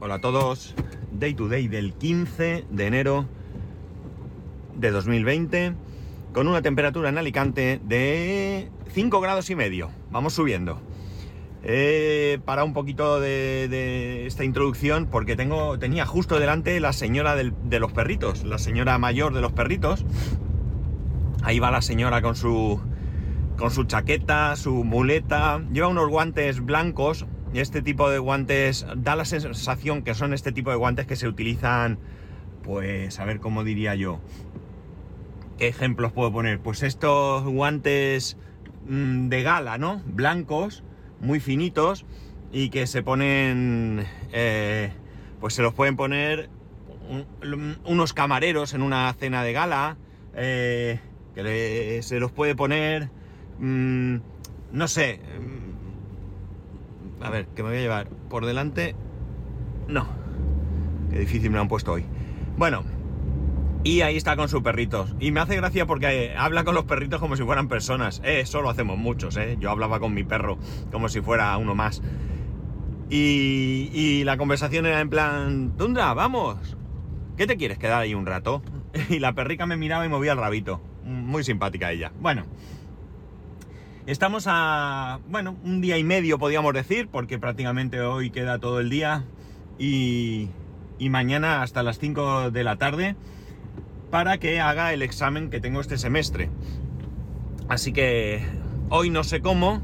Hola a todos. Day to day del 15 de enero de 2020 con una temperatura en Alicante de 5 grados y medio. Vamos subiendo. He parado un poquito de, esta introducción porque tengo, tenía justo delante la señora de los perritos, la señora mayor de los perritos. Ahí va la señora con su, con su chaqueta, su muleta, lleva unos guantes blancos. Este tipo de guantes da la sensación que son este tipo de guantes que se utilizan, pues a ver cómo diría yo. ¿Qué ejemplos puedo poner? Pues estos guantes mm, de gala, ¿no? Blancos, muy finitos y que se ponen, eh, pues se los pueden poner un- unos camareros en una cena de gala, eh, que se los puede poner, mm, no sé, a ver, que me voy a llevar por delante, no, qué difícil me han puesto hoy. Bueno, y ahí está con sus perritos. Y me hace gracia porque eh, habla con los perritos como si fueran personas. Eh, eso lo hacemos muchos, ¿eh? Yo hablaba con mi perro como si fuera uno más. Y, y la conversación era en plan, Tundra, vamos. ¿Qué te quieres quedar ahí un rato? Y la perrica me miraba y movía el rabito. Muy simpática ella. Bueno. Estamos a, bueno, un día y medio podríamos decir, porque prácticamente hoy queda todo el día y, y mañana hasta las 5 de la tarde para que haga el examen que tengo este semestre. Así que hoy no sé cómo,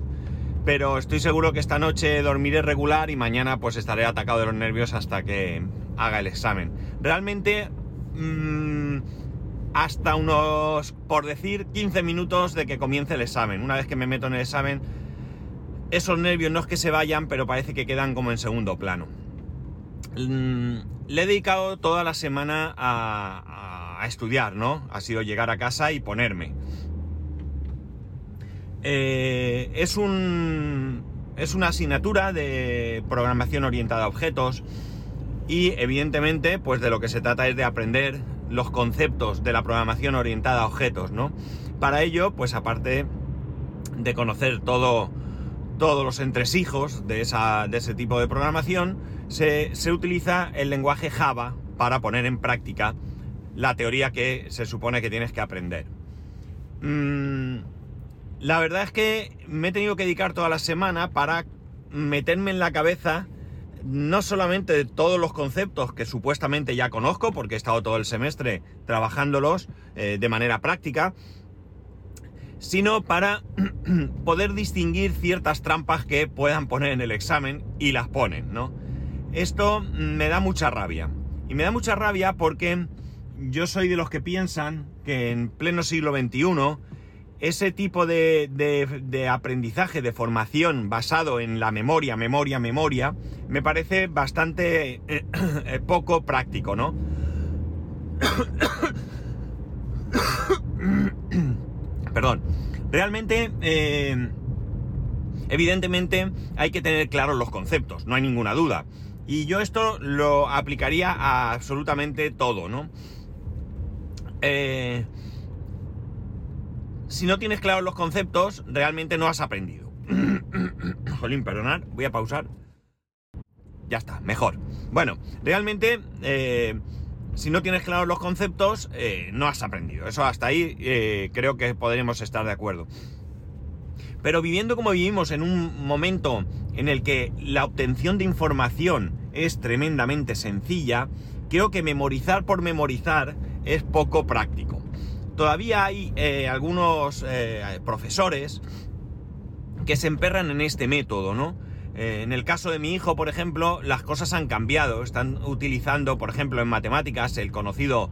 pero estoy seguro que esta noche dormiré regular y mañana pues estaré atacado de los nervios hasta que haga el examen. Realmente mm, hasta unos, por decir, 15 minutos de que comience el examen. Una vez que me meto en el examen, esos nervios no es que se vayan, pero parece que quedan como en segundo plano. Mm, Le he dedicado toda la semana a, estudiar, ¿no? Ha sido llegar a casa y ponerme. Eh, es un. Es una asignatura de programación orientada a objetos. Y evidentemente, pues de lo que se trata es de aprender los conceptos de la programación orientada a objetos, ¿no? Para ello, pues aparte de conocer todo, todos los entresijos de, esa, de ese tipo de programación, se, se utiliza el lenguaje Java para poner en práctica la teoría que se supone que tienes que aprender. Mm, la verdad es que me he tenido que dedicar toda la semana para meterme en la cabeza no solamente de todos los conceptos que supuestamente ya conozco, porque he estado todo el semestre trabajándolos eh, de manera práctica, sino para poder distinguir ciertas trampas que puedan poner en el examen y las ponen, ¿no? Esto me da mucha rabia. Y me da mucha rabia porque yo soy de los que piensan que en pleno siglo XXI ese tipo de, de- aprendizaje, de formación basado en la memoria, memoria, memoria, me parece bastante eh, poco práctico, ¿no? Perdón. Realmente, eh, evidentemente, hay que tener claros los conceptos, no hay ninguna duda. Y yo esto lo aplicaría a absolutamente todo, ¿no? Eh, si no tienes claros los conceptos, realmente no has aprendido. Jolín, perdonad, voy a pausar. Ya está, mejor. Bueno, realmente, eh, si no tienes claros los conceptos, eh, no has aprendido. Eso hasta ahí eh, creo que podremos estar de acuerdo. Pero viviendo como vivimos en un momento en el que la obtención de información es tremendamente sencilla, creo que memorizar por memorizar es poco práctico. Todavía hay eh, algunos eh, profesores que se emperran en este método, ¿no? Eh, en el caso de mi hijo, por ejemplo, las cosas han cambiado. Están utilizando, por ejemplo, en matemáticas el conocido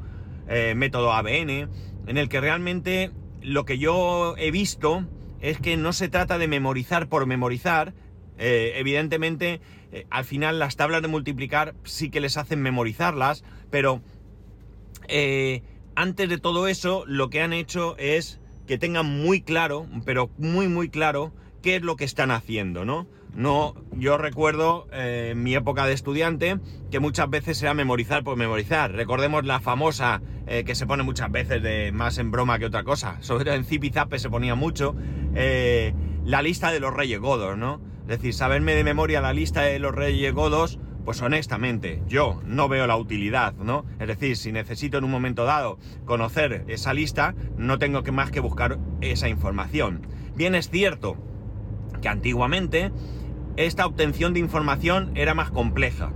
método ABN, en el que realmente lo que yo he visto es que no se trata de memorizar por memorizar. Evidentemente, al final las tablas de multiplicar sí que les hacen memorizarlas, pero antes de todo eso, lo que han hecho es que tengan muy claro, pero muy muy claro, qué es lo que están haciendo, ¿no? No, yo recuerdo eh, en mi época de estudiante que muchas veces era memorizar por memorizar. Recordemos la famosa eh, que se pone muchas veces de más en broma que otra cosa. Sobre todo en Zipizape se ponía mucho eh, la lista de los reyes godos, ¿no? Es decir, saberme de memoria la lista de los reyes godos pues honestamente, yo no veo la utilidad, ¿no? Es decir, si necesito en un momento dado conocer esa lista, no tengo que más que buscar esa información. Bien es cierto que antiguamente esta obtención de información era más compleja.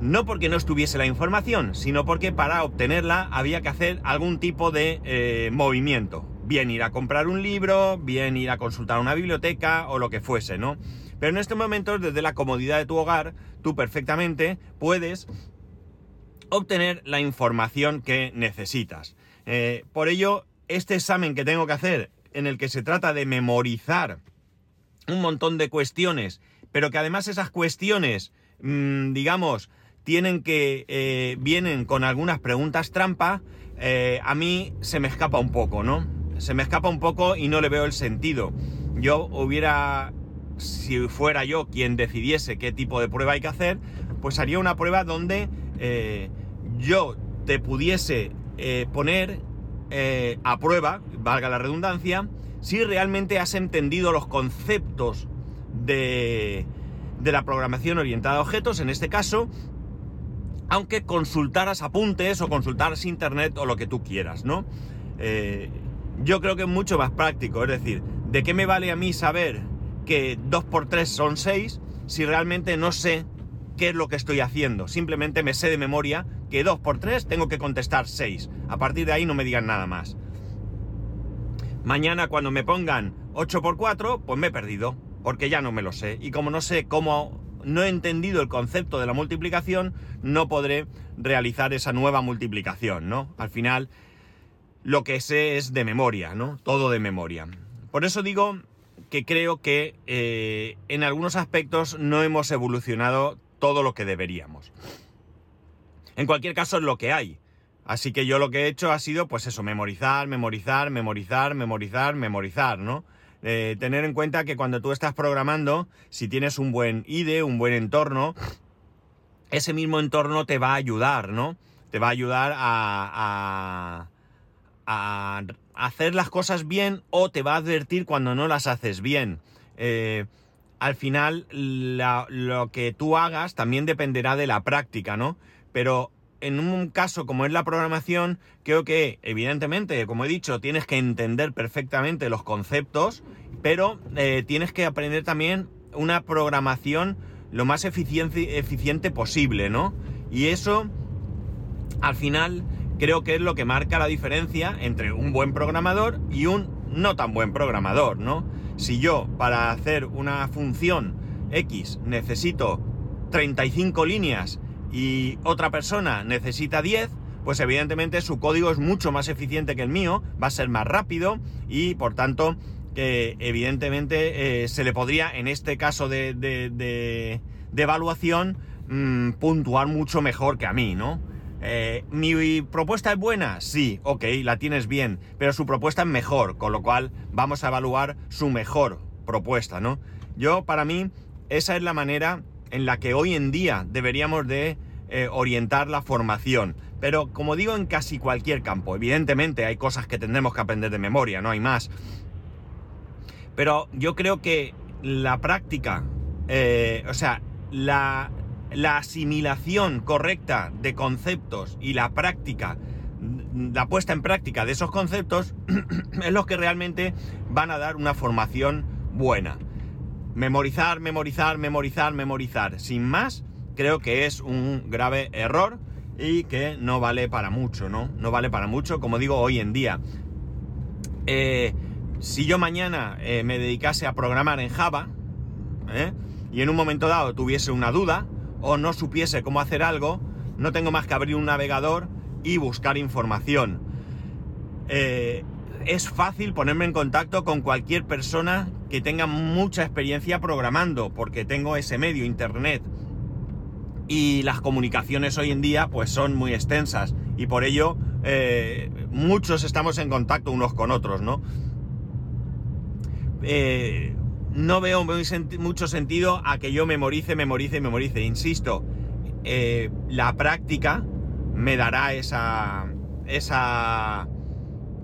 No porque no estuviese la información, sino porque para obtenerla había que hacer algún tipo de eh, movimiento. Bien ir a comprar un libro, bien ir a consultar una biblioteca o lo que fuese, ¿no? Pero en estos momentos, desde la comodidad de tu hogar, tú perfectamente puedes obtener la información que necesitas. Eh, por ello, este examen que tengo que hacer, en el que se trata de memorizar un montón de cuestiones, pero que además esas cuestiones, mmm, digamos, tienen que eh, vienen con algunas preguntas trampa, eh, a mí se me escapa un poco, ¿no? Se me escapa un poco y no le veo el sentido. Yo hubiera si fuera yo quien decidiese qué tipo de prueba hay que hacer, pues haría una prueba donde eh, yo te pudiese eh, poner eh, a prueba, valga la redundancia, si realmente has entendido los conceptos de, de la programación orientada a objetos, en este caso, aunque consultaras apuntes o consultaras internet o lo que tú quieras, ¿no? yo creo que es mucho más práctico, es decir, ¿de qué me vale a mí saber que 2 por 3 son 6 si realmente no sé qué es lo que estoy haciendo. Simplemente me sé de memoria que 2 por 3 tengo que contestar 6. A partir de ahí no me digan nada más. Mañana cuando me pongan 8 por 4, pues me he perdido, porque ya no me lo sé. Y como no sé cómo, no he entendido el concepto de la multiplicación, no podré realizar esa nueva multiplicación, ¿no? Al final, lo que sé es de memoria, ¿no? Todo de memoria. Por eso digo que creo que eh, en algunos aspectos no hemos evolucionado todo lo que deberíamos. En cualquier caso es lo que hay. Así que yo lo que he hecho ha sido, pues eso, memorizar, memorizar, memorizar, memorizar, memorizar, ¿no? Eh, tener en cuenta que cuando tú estás programando, si tienes un buen IDE, un buen entorno, ese mismo entorno te va a ayudar, ¿no? Te va a ayudar a, a hacer las cosas bien o te va a advertir cuando no las haces bien. Eh, al final, lo que tú hagas también dependerá de la práctica, ¿no? Pero en un caso como es la programación, creo que, evidentemente, como he dicho, tienes que entender perfectamente los conceptos, pero eh, tienes que aprender también una programación lo más eficiente, eficiente posible, ¿no? Y eso, al final, creo que es lo que marca la diferencia entre un buen programador y un no tan buen programador, ¿no? Si yo para hacer una función X necesito 35 líneas y otra persona necesita 10, pues evidentemente su código es mucho más eficiente que el mío, va a ser más rápido y por tanto que evidentemente eh, se le podría en este caso de, de, evaluación mmm, puntuar mucho mejor que a mí, ¿no? Eh, ¿Mi propuesta es buena? Sí, ok, la tienes bien, pero su propuesta es mejor, con lo cual vamos a evaluar su mejor propuesta, ¿no? Yo, para mí, esa es la manera en la que hoy en día deberíamos de eh, orientar la formación. Pero como digo, en casi cualquier campo, evidentemente hay cosas que tendremos que aprender de memoria, no hay más. Pero yo creo que la práctica, eh, o sea, la, la asimilación correcta de conceptos y la práctica, la puesta en práctica de esos conceptos es lo que realmente van a dar una formación buena. Memorizar, memorizar, memorizar, memorizar, sin más, creo que es un grave error y que no vale para mucho, ¿no? No vale para mucho, como digo, hoy en día. Eh, si yo mañana eh, me dedicase a programar en Java, ¿eh? y en un momento dado tuviese una duda, o no supiese cómo hacer algo, no tengo más que abrir un navegador y buscar información. Eh, es fácil ponerme en contacto con cualquier persona que tenga mucha experiencia programando, porque tengo ese medio, internet. Y las comunicaciones hoy en día pues son muy extensas y por ello eh, muchos estamos en contacto unos con otros, ¿no? Eh, no veo mucho sentido a que yo memorice, memorice, memorice. Insisto, eh, la práctica me dará esa, esa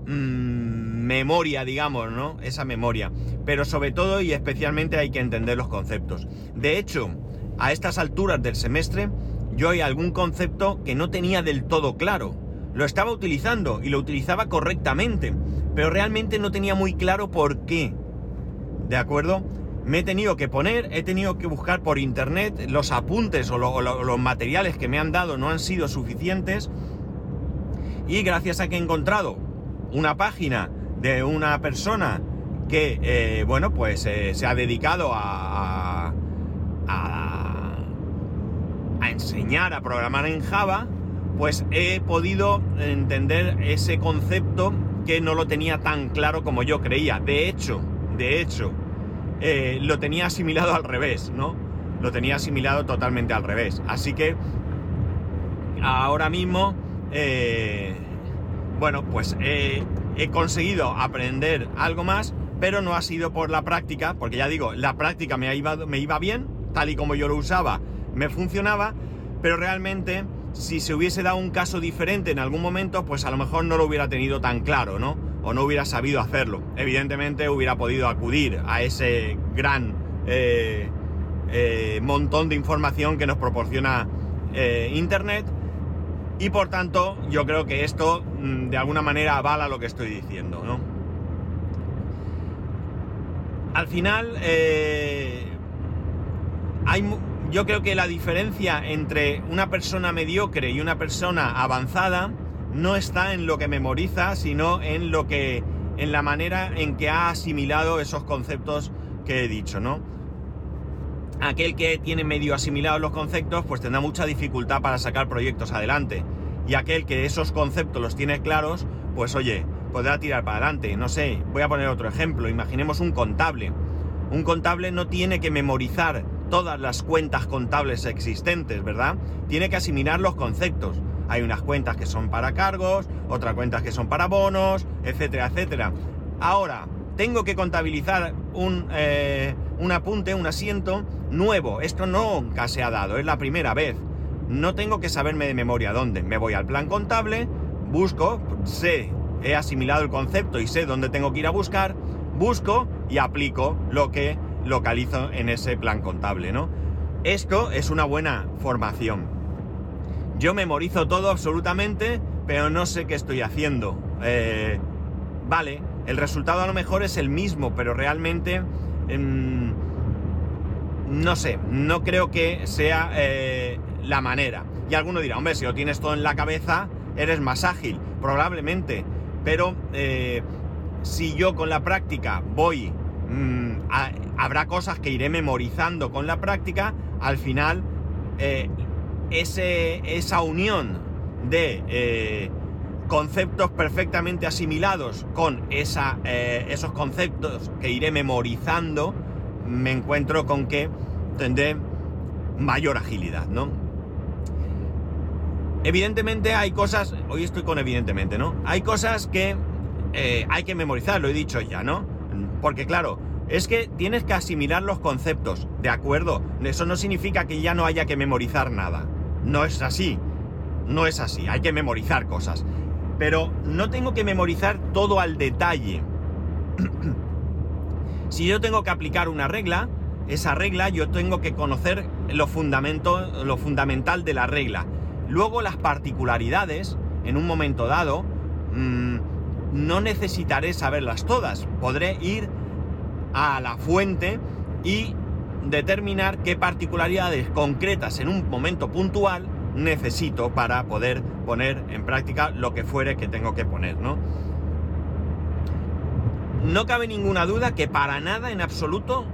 mm, memoria, digamos, ¿no? Esa memoria. Pero sobre todo y especialmente hay que entender los conceptos. De hecho, a estas alturas del semestre, yo hay algún concepto que no tenía del todo claro. Lo estaba utilizando y lo utilizaba correctamente, pero realmente no tenía muy claro por qué. ¿De acuerdo? Me he tenido que poner, he tenido que buscar por internet, los apuntes o, los materiales que me han dado no han sido suficientes. Y gracias a que he encontrado una página de una persona que, eh, bueno, pues eh, se ha dedicado a, a, a enseñar a programar en Java, pues he podido entender ese concepto que no lo tenía tan claro como yo creía. De hecho, de hecho, eh, lo tenía asimilado al revés, ¿no? Lo tenía asimilado totalmente al revés. Así que ahora mismo, eh, bueno, pues he conseguido aprender algo más, pero no ha sido por la práctica, porque ya digo, la práctica me iba, me iba bien, tal y como yo lo usaba, me funcionaba, pero realmente si se hubiese dado un caso diferente en algún momento, pues a lo mejor no lo hubiera tenido tan claro, ¿no? O no hubiera sabido hacerlo. Evidentemente hubiera podido acudir a ese gran eh, eh, montón de información que nos proporciona eh, Internet. Y por tanto, yo creo que esto mm, de alguna manera avala lo que estoy diciendo. Al final, hay yo creo que la diferencia entre una persona mediocre y una persona avanzada no está en lo que memoriza, sino en lo que en la manera en que ha asimilado esos conceptos que he dicho, ¿no? Aquel que tiene medio asimilados los conceptos, pues tendrá mucha dificultad para sacar proyectos adelante. Y aquel que esos conceptos los tiene claros, pues oye, podrá tirar para adelante. No sé, voy a poner otro ejemplo. Imaginemos un contable. Un contable no tiene que memorizar todas las cuentas contables existentes, ¿verdad? Tiene que asimilar los conceptos. Hay unas cuentas que son para cargos, otras cuentas que son para bonos, etcétera, etcétera. Ahora, tengo que contabilizar un, eh, un apunte, un asiento nuevo. Esto nunca se ha dado, es la primera vez. No tengo que saberme de memoria dónde. Me voy al plan contable, busco, sé, he asimilado el concepto y sé dónde tengo que ir a buscar, busco y aplico lo que localizo en ese plan contable, ¿no? Esto es una buena formación. Yo memorizo todo absolutamente, pero no sé qué estoy haciendo. Eh, vale, el resultado a lo mejor es el mismo, pero realmente... Em, no sé, no creo que sea eh, la manera. Y alguno dirá, hombre, si lo tienes todo en la cabeza, eres más ágil, probablemente. Pero eh, si yo con la práctica voy Mm, habrá cosas que iré memorizando con la práctica, al final eh, esa unión de eh, conceptos perfectamente asimilados con esa, eh, esos conceptos que iré memorizando, me encuentro con que tendré mayor agilidad, ¿no? Evidentemente hay cosas, hoy estoy con evidentemente, ¿no? Hay cosas que hay que memorizar, lo he dicho ya, ¿no? Porque claro, es que tienes que asimilar los conceptos, ¿de acuerdo? Eso no significa que ya no haya que memorizar nada. No es así. No es así. Hay que memorizar cosas. Pero no tengo que memorizar todo al detalle. si yo tengo que aplicar una regla, esa regla yo tengo que conocer lo, fundamental de la regla. Luego las particularidades, en un momento dado, mm, no necesitaré saberlas todas. Podré ir a la fuente y determinar qué particularidades concretas en un momento puntual necesito para poder poner en práctica lo que fuere que tengo que poner, ¿no? No cabe ninguna duda que para nada en absoluto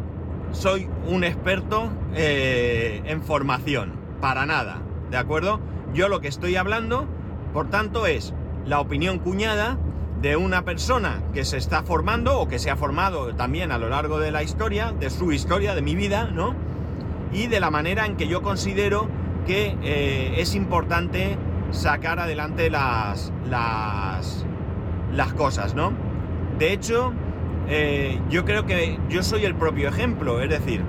soy un experto eh, en formación, para nada, ¿de acuerdo? Yo lo que estoy hablando, por tanto, es la opinión cuñada de una persona que se está formando o que se ha formado también a lo largo de la historia, de su historia, de mi vida, ¿no? Y de la manera en que yo considero que eh, es importante sacar adelante las, las, cosas, ¿no? De hecho, eh, yo creo que yo soy el propio ejemplo, es decir,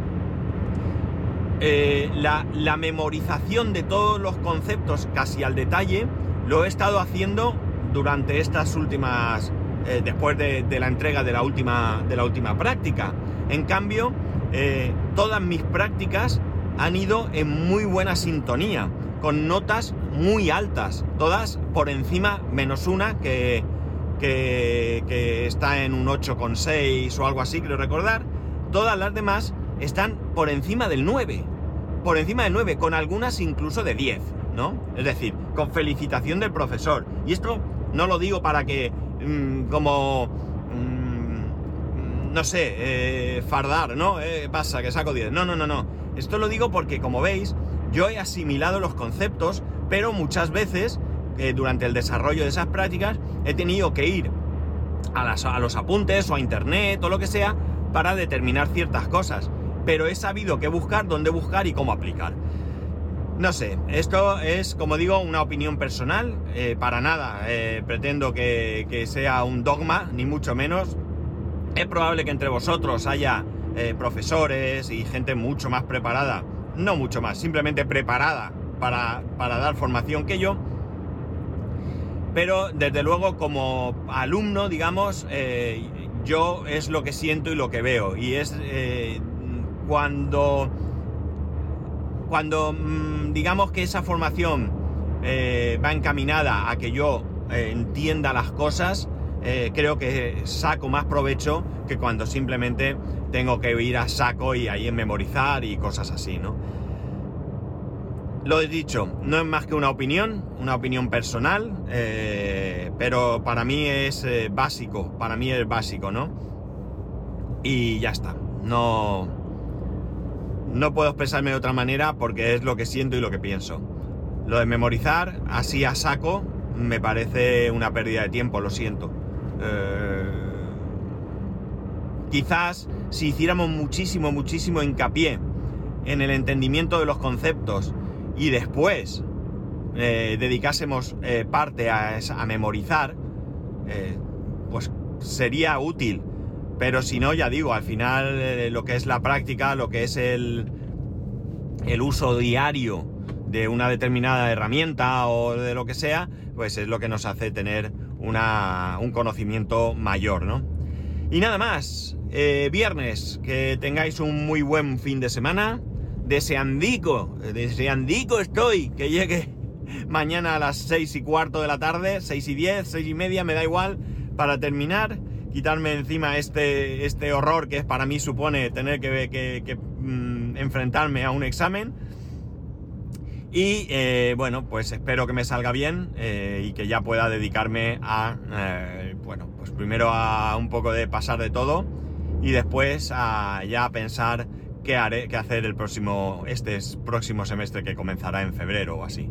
eh, la, la memorización de todos los conceptos casi al detalle lo he estado haciendo durante estas últimas, eh, después de, la entrega de la última, de la última práctica. En cambio, eh, todas mis prácticas han ido en muy buena sintonía, con notas muy altas, todas por encima, menos una que, que, está en un 8,6 o algo así, creo recordar. Todas las demás están por encima del 9, por encima del 9, con algunas incluso de 10, ¿no? Es decir, con felicitación del profesor. Y esto no lo digo para que, mm, como, mm, no sé, eh, fardar, ¿no? Eh, pasa, que saco 10. No, no, no, no. Esto lo digo porque, como veis, yo he asimilado los conceptos, pero muchas veces, eh, durante el desarrollo de esas prácticas, he tenido que ir a, a los apuntes o a internet o lo que sea para determinar ciertas cosas. Pero he sabido qué buscar, dónde buscar y cómo aplicar. No sé, esto es, como digo, una opinión personal, eh, para nada eh, pretendo que, sea un dogma, ni mucho menos. Es probable que entre vosotros haya eh, profesores y gente mucho más preparada, no mucho más, simplemente preparada para, para dar formación que yo. Pero desde luego como alumno, digamos, yo es lo que siento y lo que veo. Y es cuando cuando mm, digamos que esa formación eh, va encaminada a que yo eh, entienda las cosas, eh, creo que saco más provecho que cuando simplemente tengo que ir a saco y ahí en memorizar y cosas así, ¿no? Lo he dicho, no es más que una opinión, una opinión personal, pero para mí es básico, para mí es básico, ¿no? Y ya está, no, no puedo expresarme de otra manera porque es lo que siento y lo que pienso. Lo de memorizar así a saco me parece una pérdida de tiempo, lo siento. Eh, quizás si hiciéramos muchísimo, muchísimo hincapié en el entendimiento de los conceptos y después eh, dedicásemos eh, parte a, a memorizar, pues sería útil pero si no, ya digo, al final eh, lo que es la práctica, lo que es el, el uso diario de una determinada herramienta o de lo que sea, pues es lo que nos hace tener un conocimiento mayor, ¿no? Y nada más, eh, viernes, que tengáis un muy buen fin de semana. Deseandico, deseandico estoy que llegue mañana a las seis y cuarto de la tarde, seis y diez, seis y media, me da igual, para terminar quitarme encima este, este horror que para mí supone tener que, mm, enfrentarme a un examen. Y eh, bueno, pues espero que me salga bien eh, y que ya pueda dedicarme a, eh, bueno, pues primero a un poco de pasar de todo y después a ya pensar qué haré, qué hacer el próximo, este próximo semestre que comenzará en febrero o así.